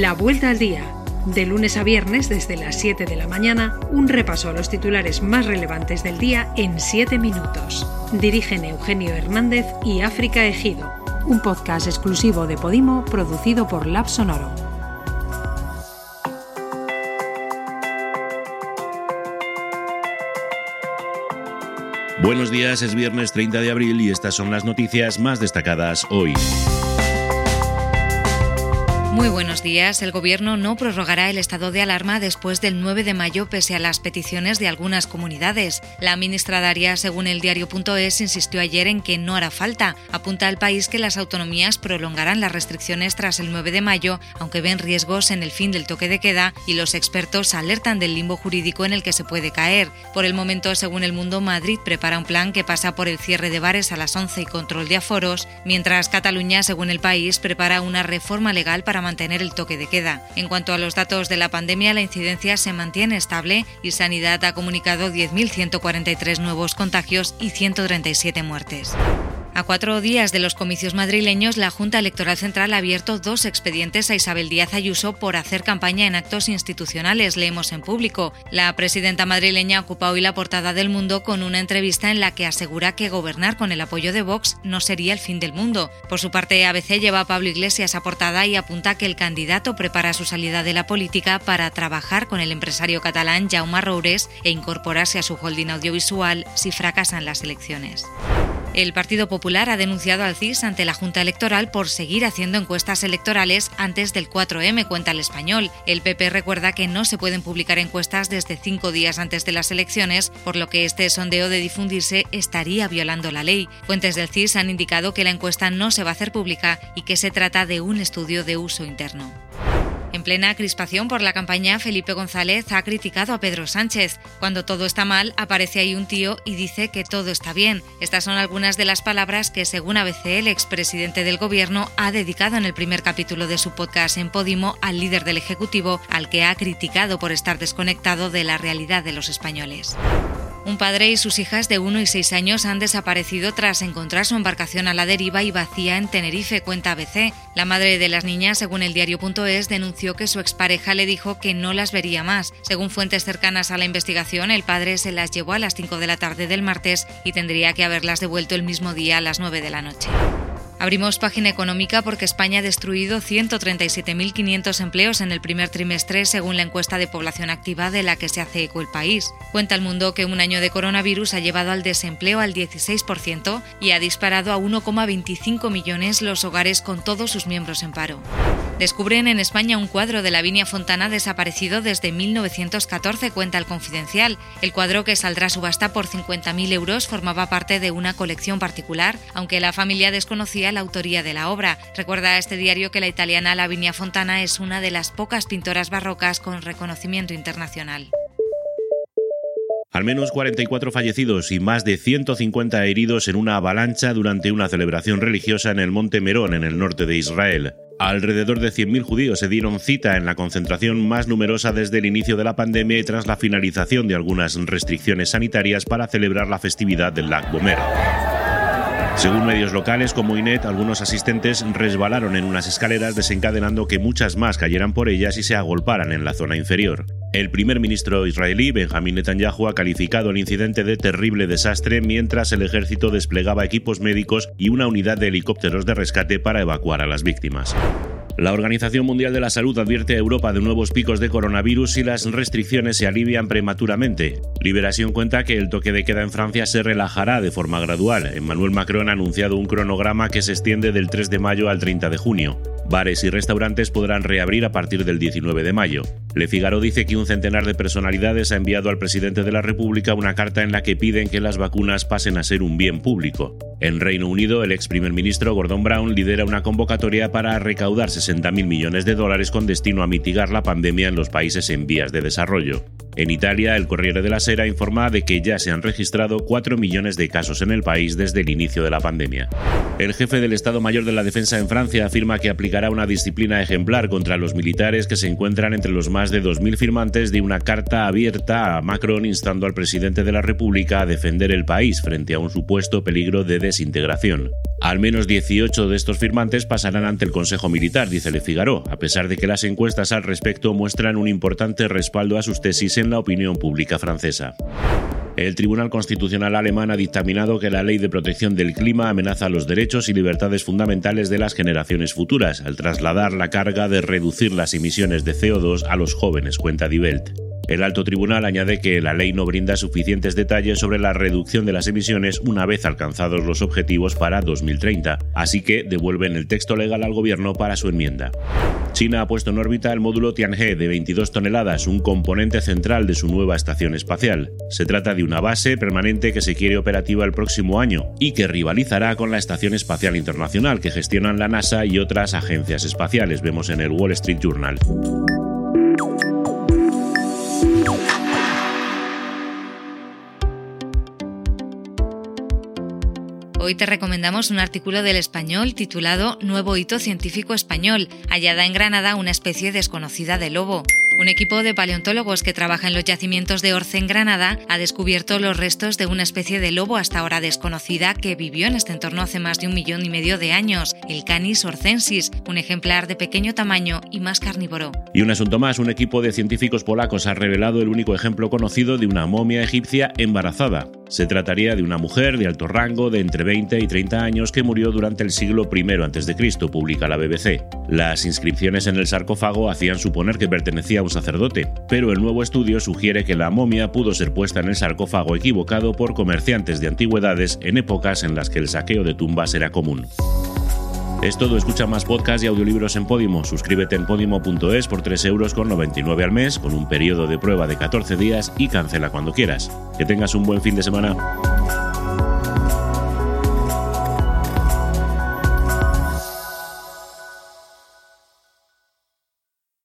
La Vuelta al Día. De lunes a viernes desde las 7 de la mañana, un repaso a los titulares más relevantes del día en 7 minutos. Dirigen Eugenio Hernández y África Ejido. Un podcast exclusivo de Podimo producido por Lab Sonoro. Buenos días, es viernes 30 de abril y estas son las noticias más destacadas hoy. Muy buenos días. El Gobierno no prorrogará el estado de alarma después del 9 de mayo pese a las peticiones de algunas comunidades. La ministra Daria, según el diario.es, insistió ayer en que no hará falta. Apunta al país que las autonomías prolongarán las restricciones tras el 9 de mayo, aunque ven riesgos en el fin del toque de queda y los expertos alertan del limbo jurídico en el que se puede caer. Por el momento, según el Mundo, Madrid prepara un plan que pasa por el cierre de bares a las 11 y control de aforos, mientras Cataluña, según el país, prepara una reforma legal para mantener el toque de queda. En cuanto a los datos de la pandemia, la incidencia se mantiene estable y Sanidad ha comunicado 10.143 nuevos contagios y 137 muertes. A cuatro días de los comicios madrileños, la Junta Electoral Central ha abierto dos expedientes a Isabel Díaz Ayuso por hacer campaña en actos institucionales, leemos en público. La presidenta madrileña ocupa hoy la portada del mundo con una entrevista en la que asegura que gobernar con el apoyo de Vox no sería el fin del mundo. Por su parte, ABC lleva a Pablo Iglesias a portada y apunta que el candidato prepara su salida de la política para trabajar con el empresario catalán Jaume Roures e incorporarse a su holding audiovisual si fracasan las elecciones. El Partido Popular ha denunciado al CIS ante la Junta Electoral por seguir haciendo encuestas electorales antes del 4M, cuenta el español. El PP recuerda que no se pueden publicar encuestas desde cinco días antes de las elecciones, por lo que este sondeo de difundirse estaría violando la ley. Fuentes del CIS han indicado que la encuesta no se va a hacer pública y que se trata de un estudio de uso interno. En plena crispación por la campaña, Felipe González ha criticado a Pedro Sánchez. Cuando todo está mal, aparece ahí un tío y dice que todo está bien. Estas son algunas de las palabras que, según ABC, el expresidente del Gobierno ha dedicado en el primer capítulo de su podcast en Podimo al líder del Ejecutivo, al que ha criticado por estar desconectado de la realidad de los españoles. Un padre y sus hijas de 1 y 6 años han desaparecido tras encontrar su embarcación a la deriva y vacía en Tenerife, cuenta ABC. La madre de las niñas, según el diario.es, denunció que su expareja le dijo que no las vería más. Según fuentes cercanas a la investigación, el padre se las llevó a las 5 de la tarde del martes y tendría que haberlas devuelto el mismo día a las 9 de la noche. Abrimos página económica porque España ha destruido 137.500 empleos en el primer trimestre, según la encuesta de población activa de la que se hace eco el país. Cuenta el mundo que un año de coronavirus ha llevado al desempleo al 16% y ha disparado a 1,25 millones los hogares con todos sus miembros en paro. Descubren en España un cuadro de Lavinia Fontana desaparecido desde 1914, cuenta el Confidencial. El cuadro, que saldrá a subasta por 50.000 euros, formaba parte de una colección particular, aunque la familia desconocía la autoría de la obra. Recuerda este diario que la italiana Lavinia Fontana es una de las pocas pintoras barrocas con reconocimiento internacional. Al menos 44 fallecidos y más de 150 heridos en una avalancha durante una celebración religiosa en el Monte Merón, en el norte de Israel. Alrededor de 100.000 judíos se dieron cita en la concentración más numerosa desde el inicio de la pandemia y tras la finalización de algunas restricciones sanitarias para celebrar la festividad del Lag Bomer. Según medios locales como INET, algunos asistentes resbalaron en unas escaleras desencadenando que muchas más cayeran por ellas y se agolparan en la zona inferior. El primer ministro israelí, Benjamin Netanyahu, ha calificado el incidente de terrible desastre mientras el ejército desplegaba equipos médicos y una unidad de helicópteros de rescate para evacuar a las víctimas. La Organización Mundial de la Salud advierte a Europa de nuevos picos de coronavirus si las restricciones se alivian prematuramente. Liberación cuenta que el toque de queda en Francia se relajará de forma gradual. Emmanuel Macron ha anunciado un cronograma que se extiende del 3 de mayo al 30 de junio. Bares y restaurantes podrán reabrir a partir del 19 de mayo. Le Figaro dice que un centenar de personalidades ha enviado al presidente de la República una carta en la que piden que las vacunas pasen a ser un bien público. En Reino Unido, el ex primer ministro Gordon Brown lidera una convocatoria para recaudar 60.000 millones de dólares con destino a mitigar la pandemia en los países en vías de desarrollo. En Italia, el Corriere de la Sera informa de que ya se han registrado 4 millones de casos en el país desde el inicio de la pandemia. El jefe del Estado Mayor de la Defensa en Francia afirma que aplicará una disciplina ejemplar contra los militares que se encuentran entre los más de 2.000 firmantes de una carta abierta a Macron instando al presidente de la República a defender el país frente a un supuesto peligro de desintegración. Al menos 18 de estos firmantes pasarán ante el Consejo Militar, dice Le Figaro, a pesar de que las encuestas al respecto muestran un importante respaldo a sus tesis en la opinión pública francesa. El Tribunal Constitucional alemán ha dictaminado que la ley de protección del clima amenaza los derechos y libertades fundamentales de las generaciones futuras, al trasladar la carga de reducir las emisiones de CO2 a los jóvenes, cuenta Die Welt. El alto tribunal añade que la ley no brinda suficientes detalles sobre la reducción de las emisiones una vez alcanzados los objetivos para 2030, así que devuelven el texto legal al gobierno para su enmienda. China ha puesto en órbita el módulo Tianhe de 22 toneladas, un componente central de su nueva estación espacial. Se trata de una base permanente que se quiere operativa el próximo año y que rivalizará con la Estación Espacial Internacional que gestionan la NASA y otras agencias espaciales, vemos en el Wall Street Journal. Hoy te recomendamos un artículo del español titulado Nuevo hito científico español, hallada en Granada una especie desconocida de lobo. Un equipo de paleontólogos que trabaja en los yacimientos de Orce en Granada ha descubierto los restos de una especie de lobo hasta ahora desconocida que vivió en este entorno hace más de un millón y medio de años, el Canis orcensis, un ejemplar de pequeño tamaño y más carnívoro. Y un asunto más, un equipo de científicos polacos ha revelado el único ejemplo conocido de una momia egipcia embarazada. Se trataría de una mujer de alto rango de entre 20 y 30 años que murió durante el siglo I a.C., publica la BBC. Las inscripciones en el sarcófago hacían suponer que pertenecía a un sacerdote, pero el nuevo estudio sugiere que la momia pudo ser puesta en el sarcófago equivocado por comerciantes de antigüedades en épocas en las que el saqueo de tumbas era común. Es todo, escucha más podcasts y audiolibros en Podimo. Suscríbete en podimo.es por 3 euros con 99 al mes, con un periodo de prueba de 14 días y cancela cuando quieras. Que tengas un buen fin de semana.